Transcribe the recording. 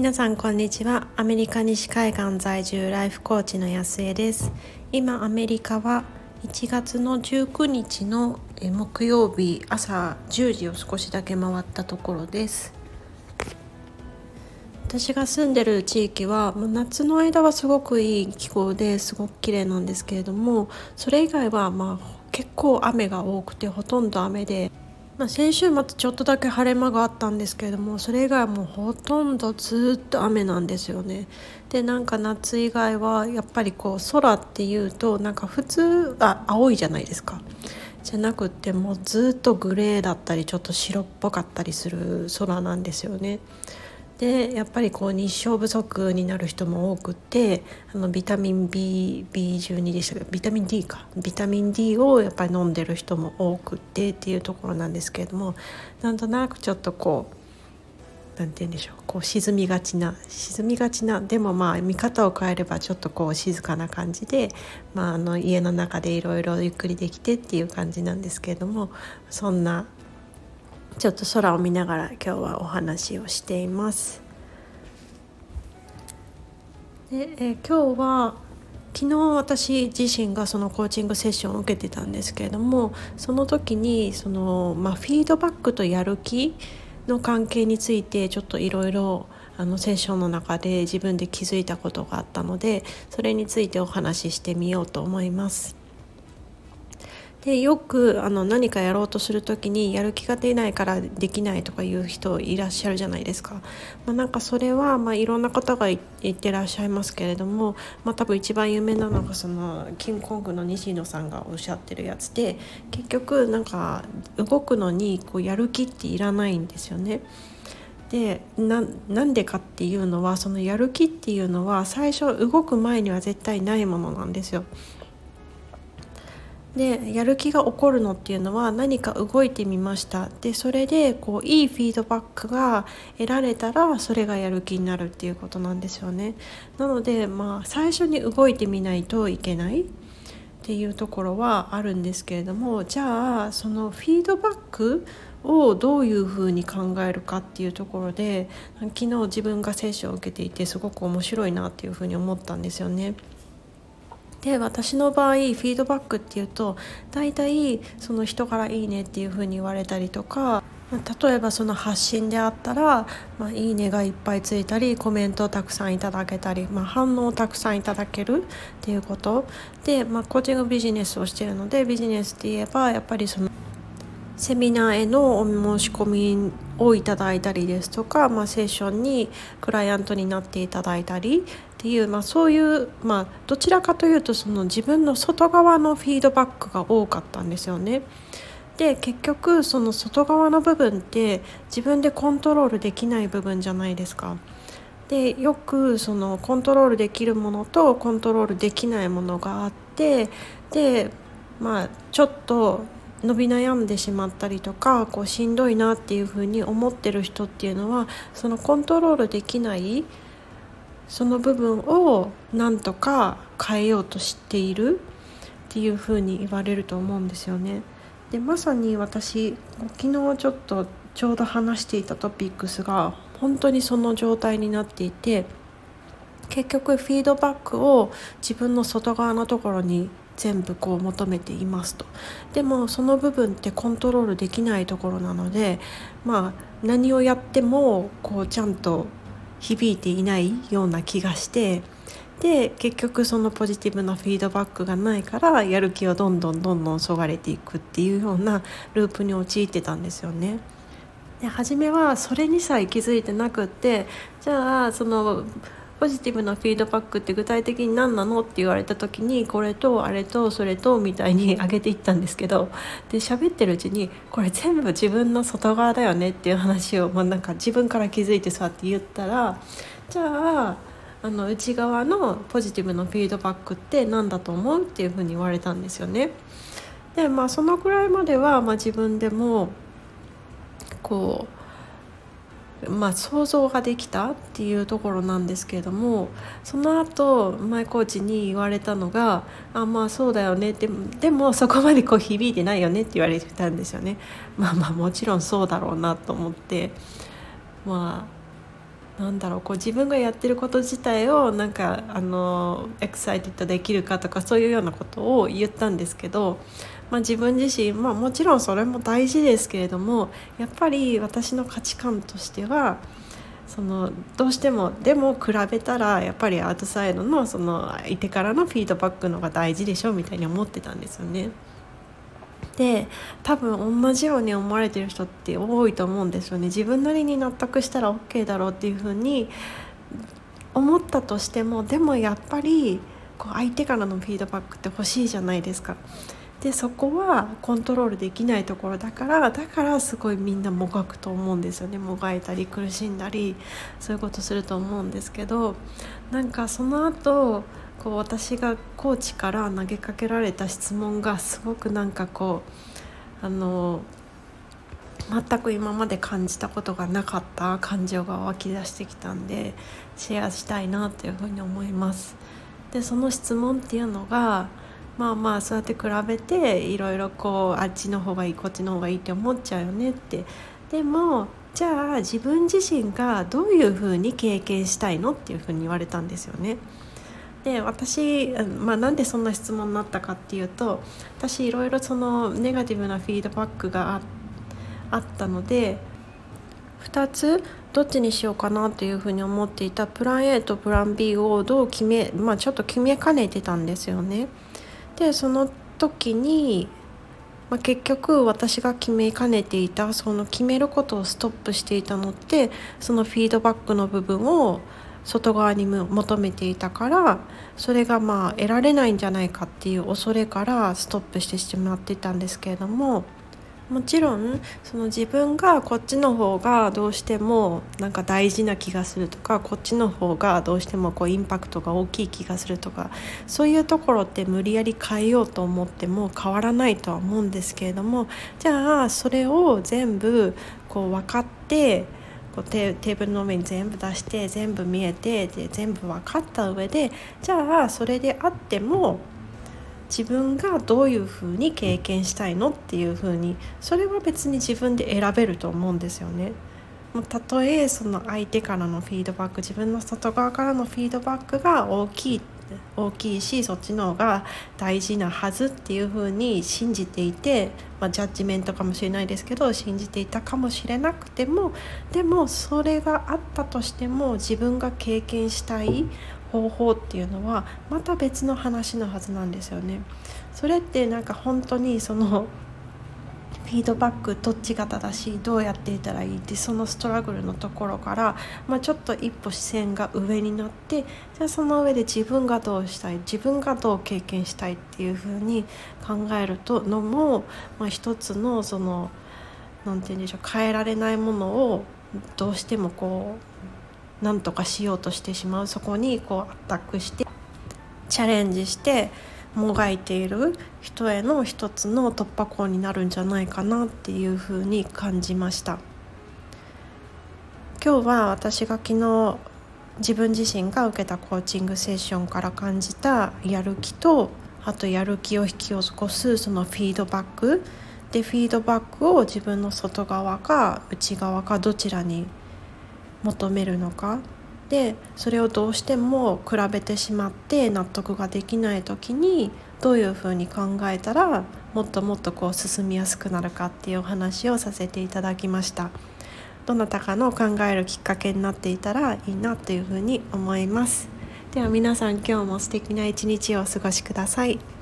皆さんこんにちは。アメリカ西海岸在住ライフコーチの安江です。今アメリカは1月の19日の木曜日朝10時を少しだけ回ったところです。私が住んでる地域は夏の間はすごくいい気候ですごく綺麗なんですけれどもそれ以外はまあ結構雨が多くてほとんど雨でまあ、先週末ちょっとだけ晴れ間があったんですけれどもそれ以外はもうほとんどずっと雨なんですよね。でなんか夏以外はやっぱりこう空っていうとなんか普通あ青いじゃないですか。じゃなくってもうずっとグレーだったりちょっと白っぽかったりする空なんですよね。でやっぱりこう日照不足になる人も多くってあのビタミン B B12 でしたけ？どビタミン D か。ビタミン D をやっぱり飲んでる人も多くってっていうところなんですけれどもなんとなくちょっとこう何て言うんでしょう。こう沈みがちな沈みがちなでもまあ見方を変えればちょっとこう静かな感じで、まあ、あの家の中でいろいろゆっくりできてっていう感じなんですけれどもそんなちょっと空を見ながら今日はお話をしています。でえ今日は昨日私自身がそのコーチングセッションを受けてたんですけれどもその時にその、まあ、フィードバックとやる気の関係についてちょっといろいろあのセッションの中で自分で気づいたことがあったのでそれについてお話ししてみようと思います。でよくあの何かやろうとする時にやる気が出ないからできないとかいう人いらっしゃるじゃないですか。まあ、なんかそれは、まあ、いろんな方が言ってらっしゃいますけれども、まあ、多分一番有名なのがそのキングコングの西野さんがおっしゃってるやつで結局なんか動くのにこうやる気っていらないんですよね。でなんでかっていうのはそのやる気っていうのは最初動く前には絶対ないものなんですよ。でやる気が起こるのっていうのは何か動いてみましたでそれでこういいフィードバックが得られたらそれがやる気になるっていうことなんですよねなのでまあ最初に動いてみないといけないっていうところはあるんですけれどもじゃあそのフィードバックをどういうふうに考えるかっていうところで昨日自分が接種を受けていてすごく面白いなっていうふうに思ったんですよね。で私の場合フィードバックっていうと大体その人から「いいね」っていうふうに言われたりとか例えばその発信であったら「まあ、いいね」がいっぱいついたりコメントをたくさんいただけたり、まあ、反応をたくさんいただけるっていうこと。で、まあ、コーチングビジネスをしているのでビジネスって言えばやっぱりそのセミナーへのお申し込みをいただいたりですとか、まあ、セッションにクライアントになっていただいたりっていう、まあ、そういう、まあ、どちらかというとその自分の外側のフィードバックが多かったんですよね。で結局その外側の部分って自分でコントロールできない部分じゃないですか。でよくそのコントロールできるものとコントロールできないものがあってでまあちょっと伸び悩んでしまったりとかこうしんどいなっていうふうに思ってる人っていうのはそのコントロールできないその部分をなんとか変えようとしているっていうふに言われると思うんですよね。でまさに私昨日ちょっとちょうど話していたトピックスが本当にその状態になっていて結局フィードバックを自分の外側のところに全部こう求めていますとでもその部分ってコントロールできないところなのでまあ何をやってもこうちゃんと響いていないような気がしてで結局そのポジティブなフィードバックがないからやる気はどんどんどんどんそがれていくっていうようなループに陥ってたんですよね。で初めはそれにさえ気づいてなくってじゃあそのポジティブなフィードバックって具体的に何なのって言われた時にこれとあれとそれとみたいに上げていったんですけどで喋ってるうちにこれ全部自分の外側だよねっていう話を、まあ、なんか自分から気づいてそうやって言ったらじゃああの内側のポジティブなフィードバックって何だと思うっていうふうに言われたんですよね。でまあそのくらいまでは、まあ、自分でもこうまあ、想像ができたっていうところなんですけれどもその後前コーチに言われたのが「あまあそうだよね」ってでもそこまでこう響いてないよねって言われてたんですよね。まあまあもちろんそうだろうなと思ってまあなんだろうこう自分がやってること自体をなんかあのエクサイティッドできるかとかそういうようなことを言ったんですけど、まあ、自分自身、まあ、もちろんそれも大事ですけれどもやっぱり私の価値観としてはそのどうしてもでも比べたらやっぱりアウトサイドのその相手からのフィードバックの方が大事でしょみたいに思ってたんですよね。で多分同じように思われてる人って多いと思うんですよね自分なりに納得したら OK だろうっていうふうに思ったとしてもでもやっぱりこう相手からのフィードバックって欲しいじゃないですか。でそこはコントロールできないところだからだからすごいみんなもがくと思うんですよねもがいたり苦しんだりそういうことすると思うんですけどなんかその後こう私がコーチから投げかけられた質問がすごくなんかこうあの全く今まで感じたことがなかった感情が湧き出してきたんでシェアしたいなというふうに思います。でその質問っていうのがまあまあそうやって比べていろいろこうあっちの方がいいこっちの方がいいって思っちゃうよねってでもじゃあ自分自身がどういうふうに経験したいのっていうふうに言われたんですよね。で私、まあ、なんでそんな質問になったかっていうと私いろいろそのネガティブなフィードバックがあったので2つどっちにしようかなというふうに思っていたプラン A とプラン B をどう決め、まあ、ちょっと決めかねてたんですよね。でその時に、まあ、結局私が決めかねていたその決めることをストップしていたのってそのフィードバックの部分を外側に求めていたからそれがまあ得られないんじゃないかっていう恐れからストップしてしまってたんですけれどももちろんその自分がこっちの方がどうしてもなんか大事な気がするとかこっちの方がどうしてもこうインパクトが大きい気がするとかそういうところって無理やり変えようと思っても変わらないとは思うんですけれどもじゃあそれを全部こう分かってこうテーブルの上に全部出して全部見えてで全部分かった上でじゃあそれであっても自分がどういうふうに経験したいのっていうふうにそれは別に自分で選べると思うんですよね。たとえその相手からのフィードバック自分の外側からのフィードバックが大きいっ大きいしそっちの方が大事なはずっていうふうに信じていて、まあ、ジャッジメントかもしれないですけど信じていたかもしれなくてもでもそれがあったとしても自分が経験したい方法っていうのはまた別の話のはずなんですよね。それってなんか本当にそのフィードバックどっちが正しいどうやっていたらいいってそのストラグルのところから、まあ、ちょっと一歩視線が上になってじゃあその上で自分がどうしたい自分がどう経験したいっていうふうに考えるとのも、まあ、一つのその何て言うんでしょう変えられないものをどうしてもこう何とかしようとしてしまうそこにこうアタックしてチャレンジしてもがいている人への一つの突破口になるんじゃないかなっていうふうに感じました。今日は私が昨日自分自身が受けたコーチングセッションから感じたやる気とあとやる気を引き起こすそのフィードバック。でフィードバックを自分の外側か内側かどちらに求めるのか。でそれをどうしても比べてしまって納得ができない時にどういうふうに考えたらもっともっとこう進みやすくなるかっていうお話をさせていただきましたどなたかの考えるきっかけになっていたらいいなというふうに思いますでは皆さん今日も素敵な一日をお過ごしください。